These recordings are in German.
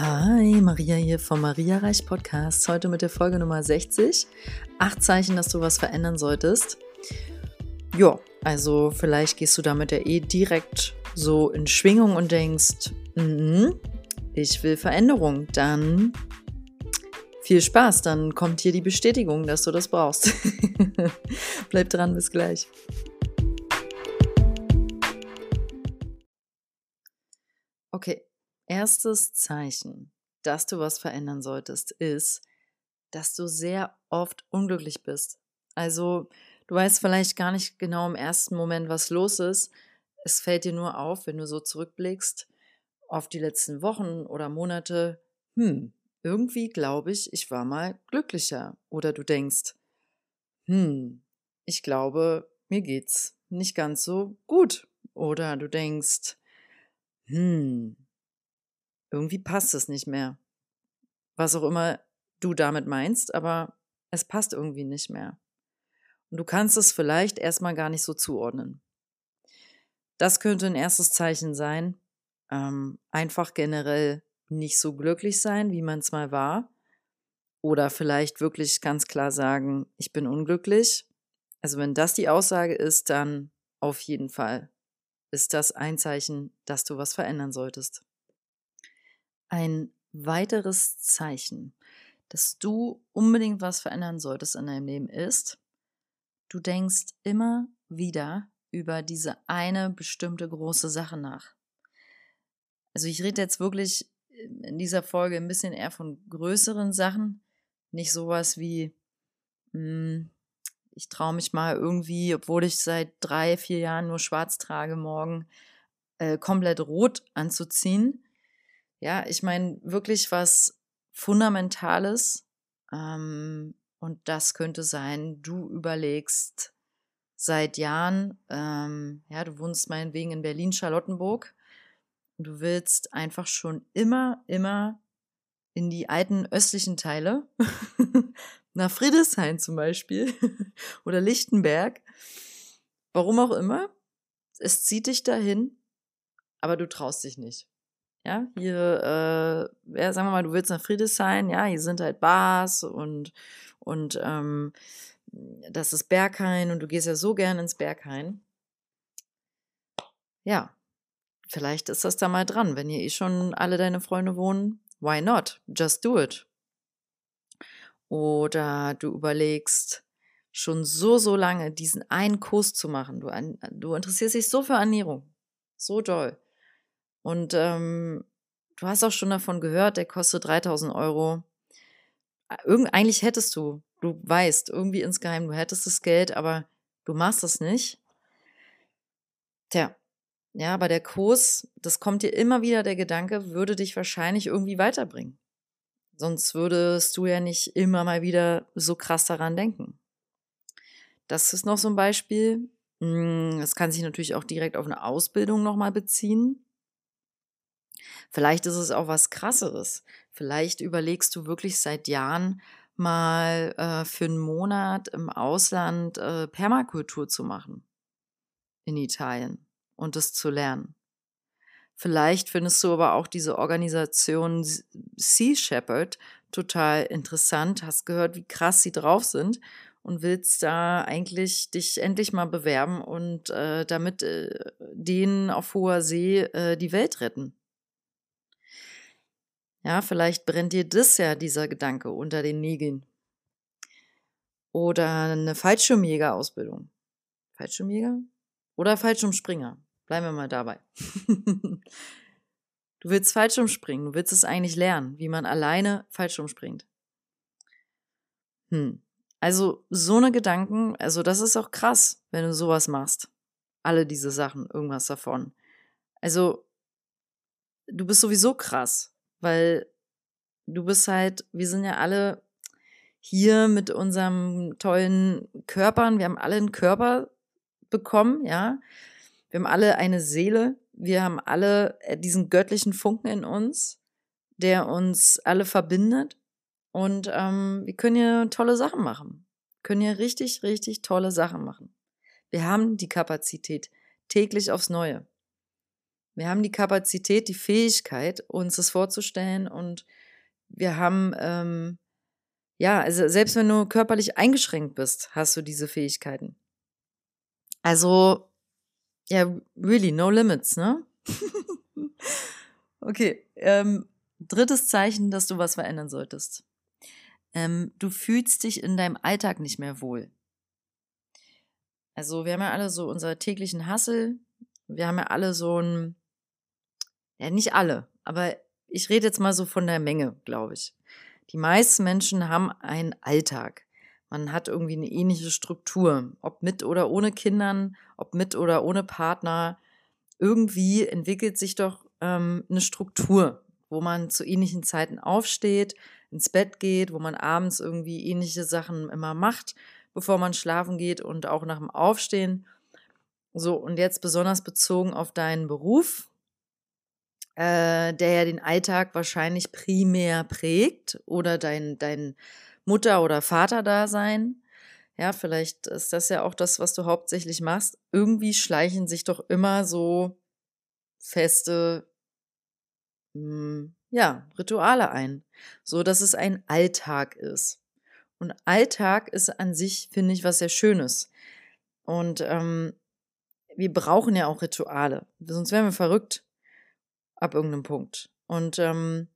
Hi, Maria hier vom Maria Reich Podcast. Heute mit der Folge Nummer 60. Acht Zeichen, dass du was verändern solltest. Ja, also vielleicht gehst du damit ja eh direkt so in Schwingung und denkst, mm, ich will Veränderung. Dann viel Spaß, dann kommt hier die Bestätigung, dass du das brauchst. Bleib dran, bis gleich. Okay, erstes Zeichen, dass du was verändern solltest, ist, dass du sehr oft unglücklich bist. Also, du weißt vielleicht gar nicht genau im ersten Moment, was los ist. Es fällt dir nur auf, wenn du so zurückblickst auf die letzten Wochen oder Monate, hm, irgendwie glaube ich, ich war mal glücklicher. Oder du denkst, hm, ich glaube, mir geht's nicht ganz so gut. Oder du denkst, hm, irgendwie passt es nicht mehr. Was auch immer du damit meinst, aber es passt irgendwie nicht mehr. Und du kannst es vielleicht erstmal gar nicht so zuordnen. Das könnte ein erstes Zeichen sein. Ähm, einfach generell nicht so glücklich sein, wie man es mal war. Oder vielleicht wirklich ganz klar sagen, ich bin unglücklich. Also wenn das die Aussage ist, dann auf jeden Fall ist das ein Zeichen, dass du was verändern solltest. Ein weiteres Zeichen, dass du unbedingt was verändern solltest in deinem Leben ist, du denkst immer wieder über diese eine bestimmte große Sache nach. Also ich rede jetzt wirklich in dieser Folge ein bisschen eher von größeren Sachen, nicht sowas wie, hm, ich traue mich mal irgendwie, obwohl ich seit drei, vier Jahren nur schwarz trage, morgen äh, komplett rot anzuziehen, ja, ich meine wirklich was Fundamentales. Ähm, und das könnte sein, du überlegst seit Jahren, ähm, ja, du wohnst meinetwegen in Berlin-Charlottenburg du willst einfach schon immer, immer in die alten östlichen Teile, nach Friedrichshain zum Beispiel oder Lichtenberg, warum auch immer, es zieht dich dahin, aber du traust dich nicht. Ja, hier, äh, ja, sagen wir mal, du willst nach Friedrichshain, ja, hier sind halt Bars und, und ähm, das ist Berghain und du gehst ja so gern ins Berghain. Ja, vielleicht ist das da mal dran. Wenn hier eh schon alle deine Freunde wohnen, why not? Just do it. Oder du überlegst schon so, so lange, diesen einen Kurs zu machen. Du, du interessierst dich so für Ernährung. So doll. Und ähm, du hast auch schon davon gehört, der kostet 3000 Euro. Irgend, eigentlich hättest du, du weißt, irgendwie insgeheim, du hättest das Geld, aber du machst es nicht. Tja, ja, aber der Kurs, das kommt dir immer wieder der Gedanke, würde dich wahrscheinlich irgendwie weiterbringen. Sonst würdest du ja nicht immer mal wieder so krass daran denken. Das ist noch so ein Beispiel. Hm, das kann sich natürlich auch direkt auf eine Ausbildung nochmal beziehen. Vielleicht ist es auch was Krasseres. Vielleicht überlegst du wirklich seit Jahren mal äh, für einen Monat im Ausland äh, Permakultur zu machen. In Italien und es zu lernen. Vielleicht findest du aber auch diese Organisation Sea Shepherd total interessant, hast gehört, wie krass sie drauf sind und willst da eigentlich dich endlich mal bewerben und äh, damit äh, denen auf hoher See äh, die Welt retten. Ja, vielleicht brennt dir das ja dieser Gedanke unter den Nägeln. Oder eine Fallschirmjäger-Ausbildung. Fallschirmjäger? Oder Fallschirmspringer. Bleiben wir mal dabei. du willst Fallschirmspringen, du willst es eigentlich lernen, wie man alleine Fallschirm springt. Hm. Also so eine Gedanken, also das ist auch krass, wenn du sowas machst. Alle diese Sachen, irgendwas davon. Also du bist sowieso krass weil du bist halt, wir sind ja alle hier mit unserem tollen Körpern, wir haben alle einen Körper bekommen, ja. Wir haben alle eine Seele, wir haben alle äh, diesen göttlichen Funken in uns, der uns alle verbindet. Und ähm, wir können ja tolle Sachen machen. können ja richtig, richtig tolle Sachen machen. Wir haben die Kapazität täglich aufs Neue. Wir haben die Kapazität, die Fähigkeit, uns das vorzustellen und wir haben, ähm, ja, also selbst wenn du körperlich eingeschränkt bist, hast du diese Fähigkeiten. Also, ja, really, no limits, ne? okay, ähm, drittes Zeichen, dass du was verändern solltest. Ähm, du fühlst dich in deinem Alltag nicht mehr wohl. Also wir haben ja alle so unser täglichen Hassel. Wir haben ja alle so ein, ja nicht alle, aber ich rede jetzt mal so von der Menge, glaube ich. Die meisten Menschen haben einen Alltag. Man hat irgendwie eine ähnliche Struktur, ob mit oder ohne Kindern, ob mit oder ohne Partner. Irgendwie entwickelt sich doch ähm, eine Struktur, wo man zu ähnlichen Zeiten aufsteht, ins Bett geht, wo man abends irgendwie ähnliche Sachen immer macht bevor man schlafen geht und auch nach dem Aufstehen. So, und jetzt besonders bezogen auf deinen Beruf, äh, der ja den Alltag wahrscheinlich primär prägt oder dein, dein Mutter- oder Vater-Dasein. Ja, vielleicht ist das ja auch das, was du hauptsächlich machst. Irgendwie schleichen sich doch immer so feste, mh, hm, ja, Rituale ein, so dass es ein Alltag ist. Und Alltag ist an sich, finde ich, was sehr Schönes. Und ähm, wir brauchen ja auch Rituale, sonst wären wir verrückt ab irgendeinem Punkt. Und ähm,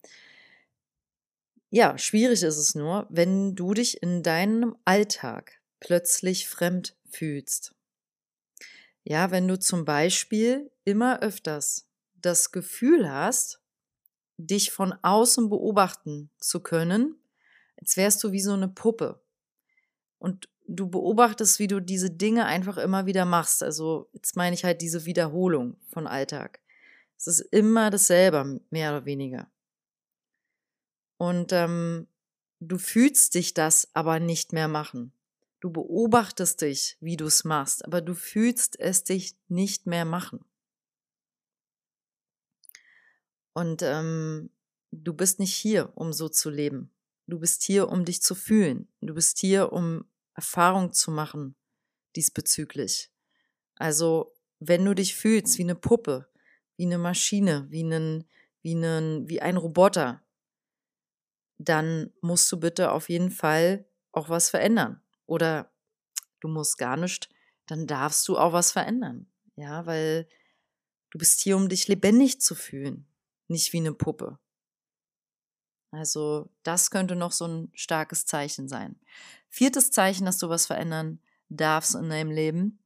ja, schwierig ist es nur, wenn du dich in deinem Alltag plötzlich fremd fühlst. Ja, wenn du zum Beispiel immer öfters das Gefühl hast, dich von außen beobachten zu können als wärst du wie so eine Puppe. Und du beobachtest, wie du diese Dinge einfach immer wieder machst. Also jetzt meine ich halt diese Wiederholung von Alltag. Es ist immer dasselbe, mehr oder weniger. Und ähm, du fühlst dich das aber nicht mehr machen. Du beobachtest dich, wie du es machst, aber du fühlst es dich nicht mehr machen. Und ähm, du bist nicht hier, um so zu leben. Du bist hier, um dich zu fühlen. Du bist hier, um Erfahrung zu machen diesbezüglich. Also, wenn du dich fühlst wie eine Puppe, wie eine Maschine, wie, einen, wie, einen, wie ein Roboter, dann musst du bitte auf jeden Fall auch was verändern. Oder du musst gar nicht, dann darfst du auch was verändern. Ja, weil du bist hier, um dich lebendig zu fühlen, nicht wie eine Puppe. Also das könnte noch so ein starkes Zeichen sein. Viertes Zeichen, dass du was verändern darfst in deinem Leben.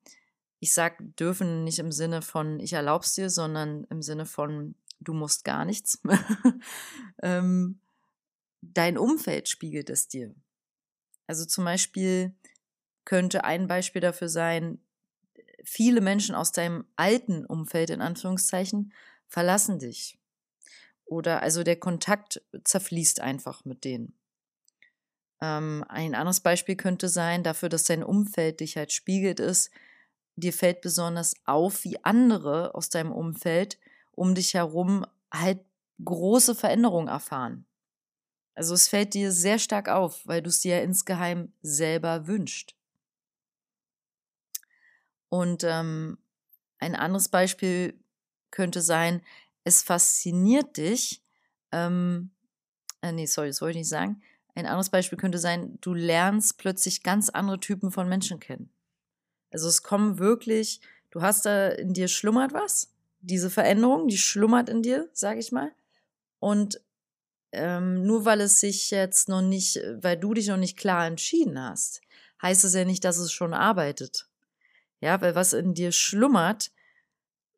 Ich sag dürfen nicht im Sinne von ich erlaub's dir, sondern im Sinne von du musst gar nichts. ähm, dein Umfeld spiegelt es dir. Also zum Beispiel könnte ein Beispiel dafür sein, viele Menschen aus deinem alten Umfeld in Anführungszeichen verlassen dich. Oder also der Kontakt zerfließt einfach mit denen. Ähm, ein anderes Beispiel könnte sein, dafür, dass dein Umfeld dich halt spiegelt, ist, dir fällt besonders auf, wie andere aus deinem Umfeld um dich herum halt große Veränderungen erfahren. Also es fällt dir sehr stark auf, weil du es dir ja insgeheim selber wünscht. Und ähm, ein anderes Beispiel könnte sein, es fasziniert dich, ähm, äh, nee, sorry, das wollte ich nicht sagen. Ein anderes Beispiel könnte sein, du lernst plötzlich ganz andere Typen von Menschen kennen. Also es kommen wirklich, du hast da in dir schlummert was, diese Veränderung, die schlummert in dir, sage ich mal. Und ähm, nur weil es sich jetzt noch nicht, weil du dich noch nicht klar entschieden hast, heißt es ja nicht, dass es schon arbeitet. Ja, weil was in dir schlummert,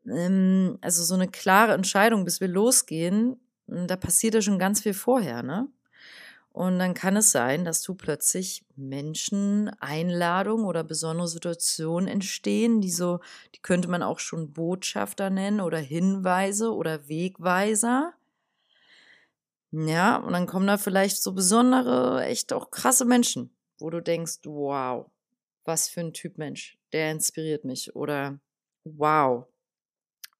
ähm, also so eine klare Entscheidung, bis wir losgehen, hm, da passiert ja schon ganz viel vorher, ne? Und dann kann es sein, dass du plötzlich Menschen, Einladungen oder besondere Situationen entstehen, die so, die könnte man auch schon Botschafter nennen oder Hinweise oder Wegweiser. Ja, und dann kommen da vielleicht so besondere, echt auch krasse Menschen, wo du denkst, wow, was für ein Typ Mensch, der inspiriert mich. Oder wow,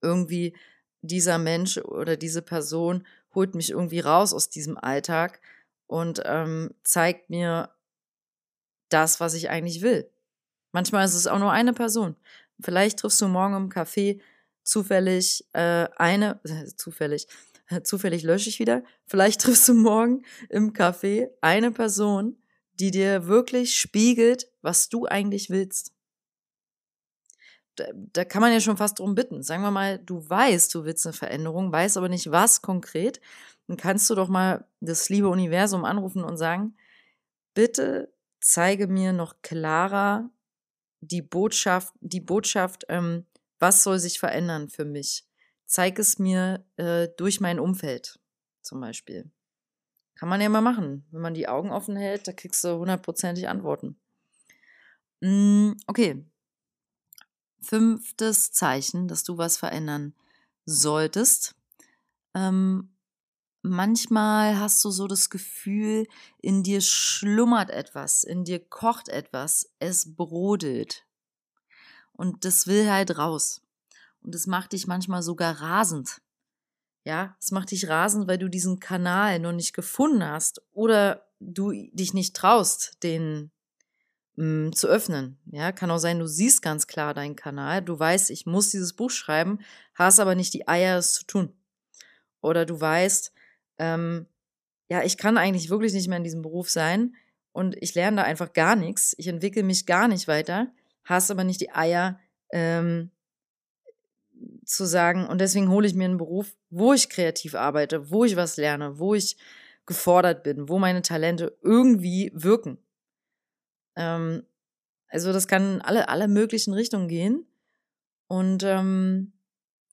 irgendwie dieser Mensch oder diese Person holt mich irgendwie raus aus diesem Alltag und ähm, zeigt mir das, was ich eigentlich will. Manchmal ist es auch nur eine Person. Vielleicht triffst du morgen im Café zufällig äh, eine, äh, zufällig, zufällig lösche ich wieder, vielleicht triffst du morgen im Café eine Person, die dir wirklich spiegelt, was du eigentlich willst. Da, kann man ja schon fast drum bitten. Sagen wir mal, du weißt, du willst eine Veränderung, weißt aber nicht was konkret. Dann kannst du doch mal das liebe Universum anrufen und sagen, bitte zeige mir noch klarer die Botschaft, die Botschaft, ähm, was soll sich verändern für mich? Zeig es mir äh, durch mein Umfeld, zum Beispiel. Kann man ja mal machen. Wenn man die Augen offen hält, da kriegst du hundertprozentig Antworten. Mm, okay. Fünftes Zeichen, dass du was verändern solltest. Ähm, manchmal hast du so das Gefühl, in dir schlummert etwas, in dir kocht etwas, es brodelt. Und das will halt raus. Und das macht dich manchmal sogar rasend. Ja, es macht dich rasend, weil du diesen Kanal noch nicht gefunden hast oder du dich nicht traust, den mm, zu öffnen. Ja, kann auch sein, du siehst ganz klar deinen Kanal, du weißt, ich muss dieses Buch schreiben, hast aber nicht die Eier, es zu tun. Oder du weißt, ähm, ja, ich kann eigentlich wirklich nicht mehr in diesem Beruf sein und ich lerne da einfach gar nichts, ich entwickle mich gar nicht weiter, hast aber nicht die Eier, ähm, zu sagen, und deswegen hole ich mir einen Beruf, wo ich kreativ arbeite, wo ich was lerne, wo ich gefordert bin, wo meine Talente irgendwie wirken. Ähm, also das kann in alle, alle möglichen Richtungen gehen. Und ähm,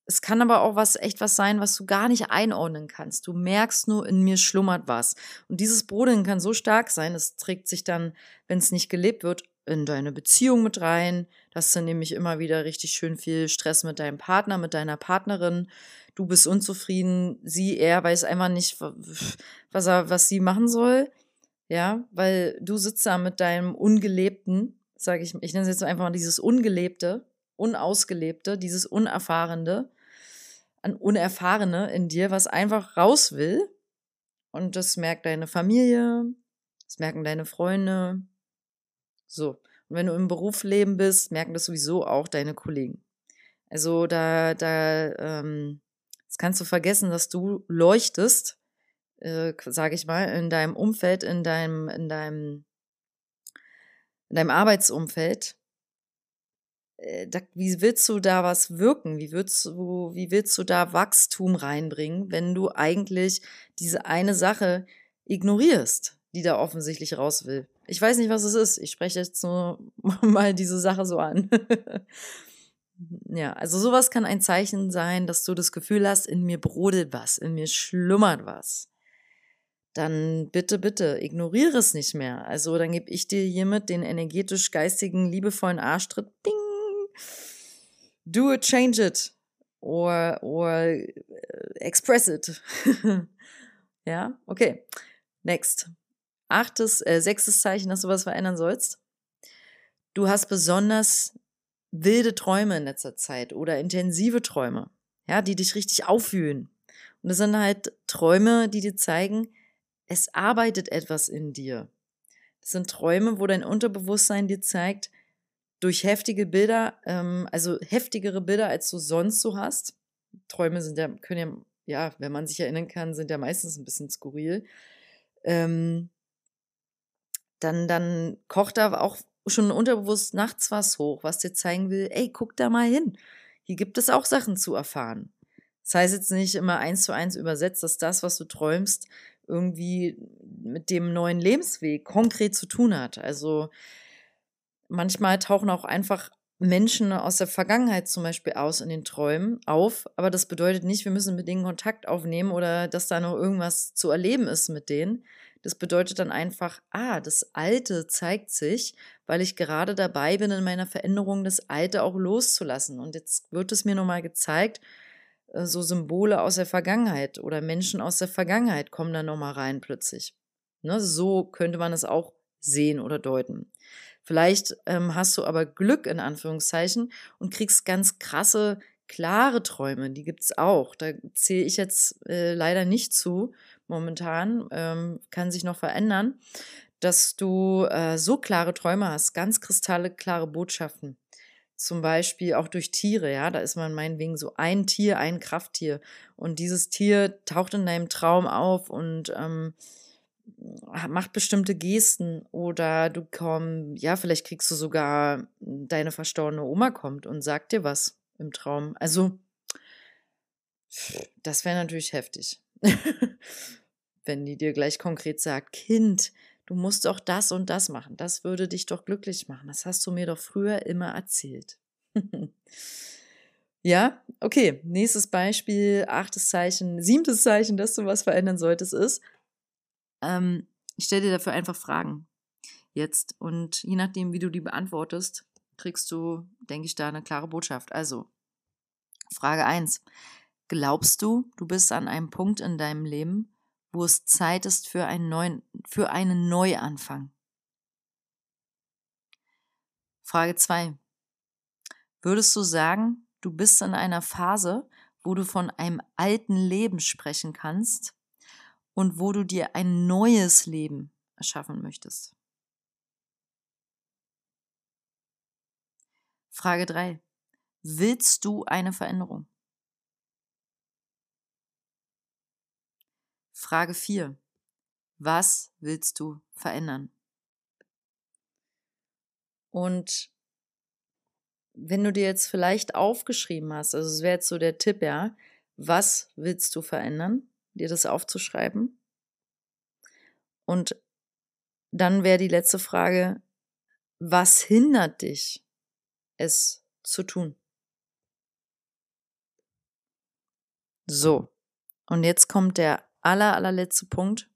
es kann aber auch was echt was sein, was du gar nicht einordnen kannst. Du merkst nur, in mir schlummert was. Und dieses Brodeln kann so stark sein, es trägt sich dann, wenn es nicht gelebt wird, in deine Beziehung mit rein. Das ist dann nämlich immer wieder richtig schön viel Stress mit deinem Partner, mit deiner Partnerin. Du bist unzufrieden, sie, er weiß einfach nicht, was er, was sie machen soll. Ja, weil du sitzt da mit deinem Ungelebten, sage ich, ich nenne es jetzt einfach mal dieses Ungelebte, Unausgelebte, dieses Unerfahrene, an Unerfahrene in dir, was einfach raus will. Und das merkt deine Familie, das merken deine Freunde, so. Und wenn du im Berufsleben bist, merken das sowieso auch deine Kollegen. Also da, da, ähm, das kannst du vergessen, dass du leuchtest, äh, sage ich mal, in deinem Umfeld, in deinem, in deinem, in deinem Arbeitsumfeld. Äh, da, wie willst du da was wirken? Wie willst du, wie willst du da Wachstum reinbringen, wenn du eigentlich diese eine Sache ignorierst, die da offensichtlich raus will? Ich weiß nicht, was es ist. Ich spreche jetzt nur mal diese Sache so an. ja, also sowas kann ein Zeichen sein, dass du das Gefühl hast, in mir brodelt was, in mir schlummert was. Dann bitte, bitte, ignoriere es nicht mehr. Also dann gebe ich dir hiermit den energetisch geistigen, liebevollen Arschtritt. Ding! Do it, change it. Or, or äh, express it. ja, okay. Next achtes, äh, sechstes Zeichen, dass du was verändern sollst. Du hast besonders wilde Träume in letzter Zeit oder intensive Träume, ja, die dich richtig auffühlen. Und das sind halt Träume, die dir zeigen, es arbeitet etwas in dir. Das sind Träume, wo dein Unterbewusstsein dir zeigt, durch heftige Bilder, ähm, also heftigere Bilder, als du sonst so hast. Träume sind ja, können ja, ja, wenn man sich erinnern kann, sind ja meistens ein bisschen skurril. Ähm, dann, dann kocht da auch schon unterbewusst nachts was hoch, was dir zeigen will, ey, guck da mal hin. Hier gibt es auch Sachen zu erfahren. Das heißt jetzt nicht immer eins zu eins übersetzt, dass das, was du träumst, irgendwie mit dem neuen Lebensweg konkret zu tun hat. Also manchmal tauchen auch einfach Menschen aus der Vergangenheit zum Beispiel aus in den Träumen auf, aber das bedeutet nicht, wir müssen mit denen Kontakt aufnehmen oder dass da noch irgendwas zu erleben ist mit denen, das bedeutet dann einfach, ah, das Alte zeigt sich, weil ich gerade dabei bin, in meiner Veränderung das Alte auch loszulassen. Und jetzt wird es mir nochmal gezeigt, so Symbole aus der Vergangenheit oder Menschen aus der Vergangenheit kommen da nochmal rein plötzlich. Ne, so könnte man es auch sehen oder deuten. Vielleicht ähm, hast du aber Glück in Anführungszeichen und kriegst ganz krasse, klare Träume. Die gibt es auch. Da zähle ich jetzt äh, leider nicht zu momentan, ähm, kann sich noch verändern, dass du äh, so klare Träume hast, ganz kristallklare Botschaften, zum Beispiel auch durch Tiere, ja, da ist man meinetwegen so ein Tier, ein Krafttier und dieses Tier taucht in deinem Traum auf und ähm, macht bestimmte Gesten oder du kommst, ja, vielleicht kriegst du sogar deine verstorbene Oma kommt und sagt dir was im Traum. Also, das wäre natürlich heftig. Wenn die dir gleich konkret sagt, Kind, du musst doch das und das machen. Das würde dich doch glücklich machen. Das hast du mir doch früher immer erzählt. ja, okay. Nächstes Beispiel, achtes Zeichen, siebtes Zeichen, dass du was verändern solltest, ist, ähm, ich stelle dir dafür einfach Fragen jetzt. Und je nachdem, wie du die beantwortest, kriegst du, denke ich, da eine klare Botschaft. Also, Frage 1. Glaubst du, du bist an einem Punkt in deinem Leben, wo es Zeit ist für einen neuen, für einen Neuanfang? Frage 2. Würdest du sagen, du bist in einer Phase, wo du von einem alten Leben sprechen kannst und wo du dir ein neues Leben erschaffen möchtest? Frage 3. Willst du eine Veränderung? Frage 4. Was willst du verändern? Und wenn du dir jetzt vielleicht aufgeschrieben hast, also es wäre jetzt so der Tipp, ja, was willst du verändern? dir das aufzuschreiben. Und dann wäre die letzte Frage, was hindert dich, es zu tun? So, und jetzt kommt der aller, allerletzte Punkt.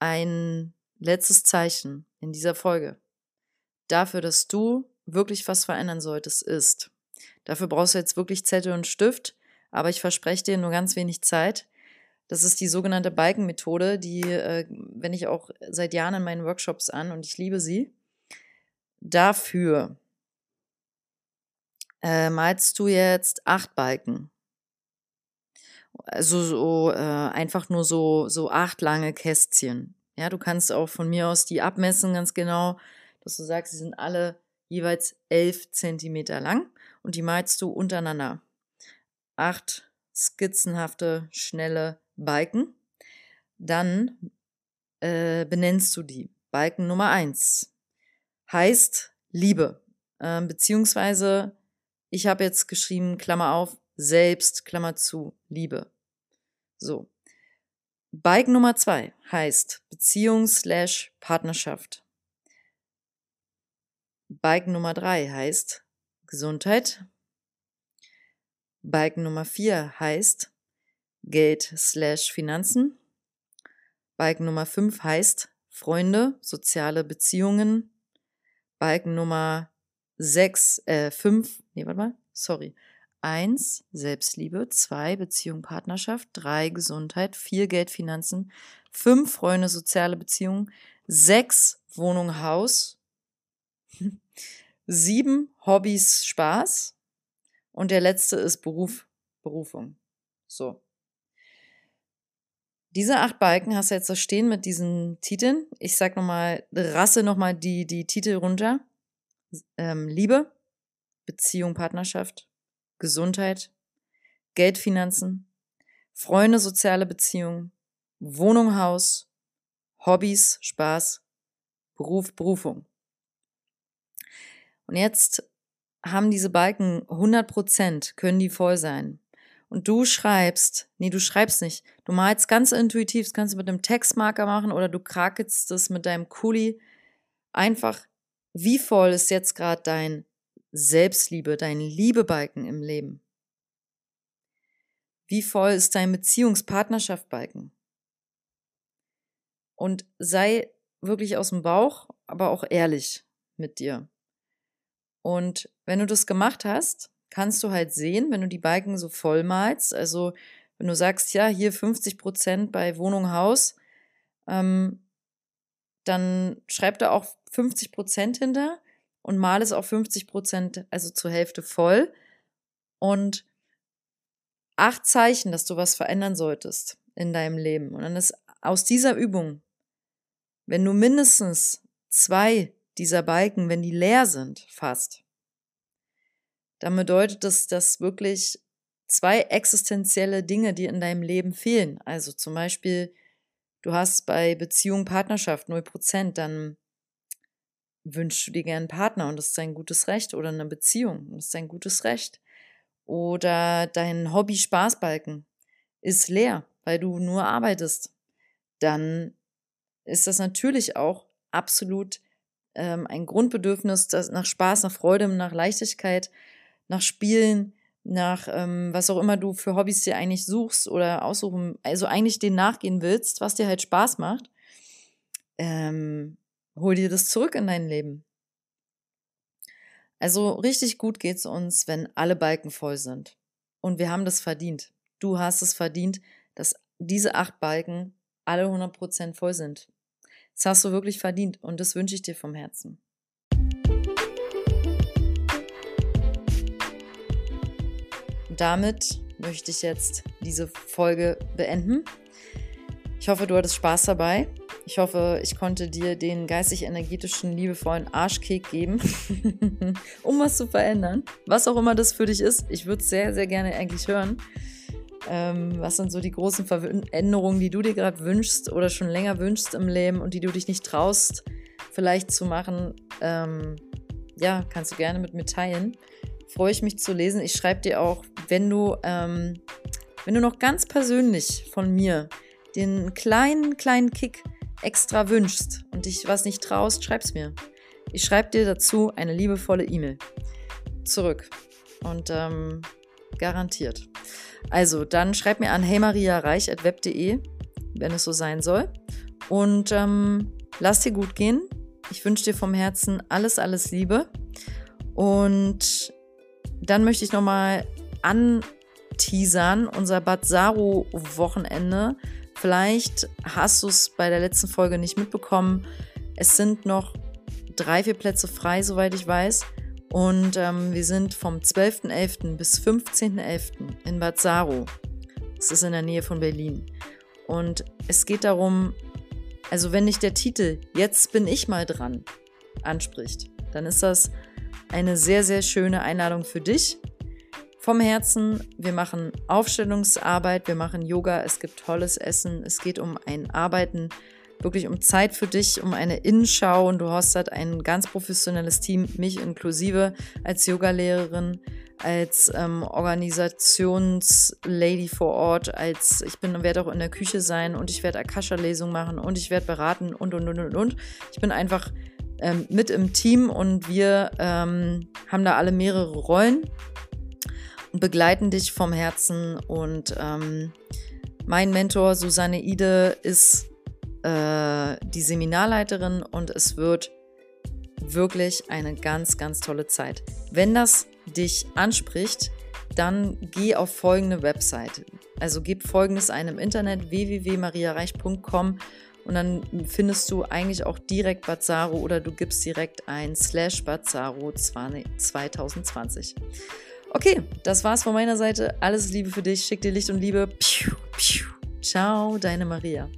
Ein letztes Zeichen in dieser Folge dafür, dass du wirklich was verändern solltest, ist. Dafür brauchst du jetzt wirklich Zettel und Stift aber ich verspreche dir nur ganz wenig Zeit. Das ist die sogenannte Balkenmethode, die äh, wende ich auch seit Jahren in meinen Workshops an und ich liebe sie. Dafür äh, malst du jetzt acht Balken. Also so äh, einfach nur so, so acht lange Kästchen. Ja, du kannst auch von mir aus die abmessen ganz genau, dass du sagst, sie sind alle jeweils elf Zentimeter lang und die malst du untereinander acht skizzenhafte, schnelle Balken. Dann äh, benennst du die. Balken Nummer eins heißt Liebe, äh, beziehungsweise ich habe jetzt geschrieben, Klammer auf, selbst, Klammer zu, Liebe. So. Balken Nummer zwei heißt Beziehung slash Partnerschaft. Balken Nummer drei heißt Gesundheit, Balken Nummer 4 heißt Geld slash Finanzen. Balken Nummer 5 heißt Freunde, soziale Beziehungen. Balken Nummer 6, äh, 5, nee, warte mal, sorry. 1, Selbstliebe, 2, Beziehung, Partnerschaft, 3, Gesundheit, 4, Geld, Finanzen, 5, Freunde, soziale Beziehungen, 6, Wohnung, Haus, 7, Hobbys, Spaß, und der letzte ist Beruf, Berufung. So. Diese acht Balken hast du jetzt so stehen mit diesen Titeln. Ich sag nochmal, rasse nochmal die, die Titel runter. Ähm, Liebe, Beziehung, Partnerschaft, Gesundheit, Geldfinanzen, Freunde, soziale Beziehungen, Wohnung, Haus, Hobbys, Spaß, Beruf, Berufung. Und jetzt haben diese Balken 100 Prozent, können die voll sein. Und du schreibst, nee, du schreibst nicht. Du malst ganz intuitiv, das kannst du mit einem Textmarker machen oder du krakelst es mit deinem Kuli. Einfach, wie voll ist jetzt gerade dein Selbstliebe, dein Liebebalken im Leben? Wie voll ist dein Beziehungspartnerschaftbalken? Und sei wirklich aus dem Bauch, aber auch ehrlich mit dir. Und wenn du das gemacht hast, kannst du halt sehen, wenn du die Balken so voll malst, also wenn du sagst, ja, hier 50 Prozent bei Wohnung, Haus, ähm, dann schreib da auch 50 Prozent hinter und mal es auf 50 Prozent, also zur Hälfte voll. Und acht Zeichen, dass du was verändern solltest in deinem Leben. Und dann ist aus dieser Übung, wenn du mindestens zwei dieser Balken, wenn die leer sind, fast, dann bedeutet das, dass wirklich zwei existenzielle Dinge, die in deinem Leben fehlen. Also zum Beispiel, du hast bei Beziehung, Partnerschaft 0%, dann wünschst du dir gerne einen Partner und das ist ein gutes Recht oder eine Beziehung und das ist ein gutes Recht. Oder dein Hobby-Spaßbalken ist leer, weil du nur arbeitest. Dann ist das natürlich auch absolut ähm, ein Grundbedürfnis das nach Spaß, nach Freude, nach Leichtigkeit, nach Spielen, nach ähm, was auch immer du für Hobbys dir eigentlich suchst oder aussuchen, also eigentlich den nachgehen willst, was dir halt Spaß macht, ähm, hol dir das zurück in dein Leben. Also richtig gut geht's uns, wenn alle Balken voll sind. Und wir haben das verdient. Du hast es verdient, dass diese acht Balken alle 100% voll sind. Das hast du wirklich verdient und das wünsche ich dir vom Herzen. damit möchte ich jetzt diese Folge beenden. Ich hoffe, du hattest Spaß dabei. Ich hoffe, ich konnte dir den geistig-energetischen, liebevollen Arschkick geben, um was zu verändern. Was auch immer das für dich ist. Ich würde es sehr, sehr gerne eigentlich hören. Ähm, was sind so die großen Veränderungen, die du dir gerade wünschst oder schon länger wünschst im Leben und die du dich nicht traust, vielleicht zu machen? Ähm, ja, kannst du gerne mit mir teilen freue ich mich zu lesen. Ich schreibe dir auch, wenn du, ähm, wenn du noch ganz persönlich von mir den kleinen, kleinen Kick extra wünschst und dich was nicht traust, schreib's mir. Ich schreibe dir dazu eine liebevolle E-Mail zurück. Und ähm, garantiert. Also, dann schreib mir an heymariareich.web.de, wenn es so sein soll. Und ähm, lass dir gut gehen. Ich wünsche dir vom Herzen alles, alles Liebe. Und dann möchte ich nochmal anteasern, unser Bad Saru-Wochenende. Vielleicht hast du es bei der letzten Folge nicht mitbekommen. Es sind noch drei, vier Plätze frei, soweit ich weiß. Und ähm, wir sind vom 12.11. bis 15.11. in Bad Saru. Das ist in der Nähe von Berlin. Und es geht darum, also wenn dich der Titel Jetzt bin ich mal dran anspricht, dann ist das eine sehr, sehr schöne Einladung für dich. Vom Herzen, wir machen Aufstellungsarbeit, wir machen Yoga, es gibt tolles Essen, es geht um ein Arbeiten, wirklich um Zeit für dich, um eine Innenschau. Und du hast halt ein ganz professionelles Team, mich inklusive als Yogalehrerin, als ähm, Organisationslady vor Ort, als ich bin werde auch in der Küche sein und ich werde Akasha-Lesung machen und ich werde beraten und und und und und. Ich bin einfach ähm, mit im Team und wir ähm, haben da alle mehrere Rollen. und begleiten dich vom Herzen. Und ähm, mein Mentor Susanne Ide ist äh, die Seminarleiterin und es wird wirklich eine ganz, ganz tolle Zeit. Wenn das dich anspricht, dann geh auf folgende Website. Also gib folgendes ein im Internet www.mariareich.com und dann findest du eigentlich auch direkt Bazaro oder du gibst direkt ein slash Bazaro 2020. Okay, das war's von meiner Seite. Alles Liebe für dich. Schick dir Licht und Liebe. Ciao, deine Maria.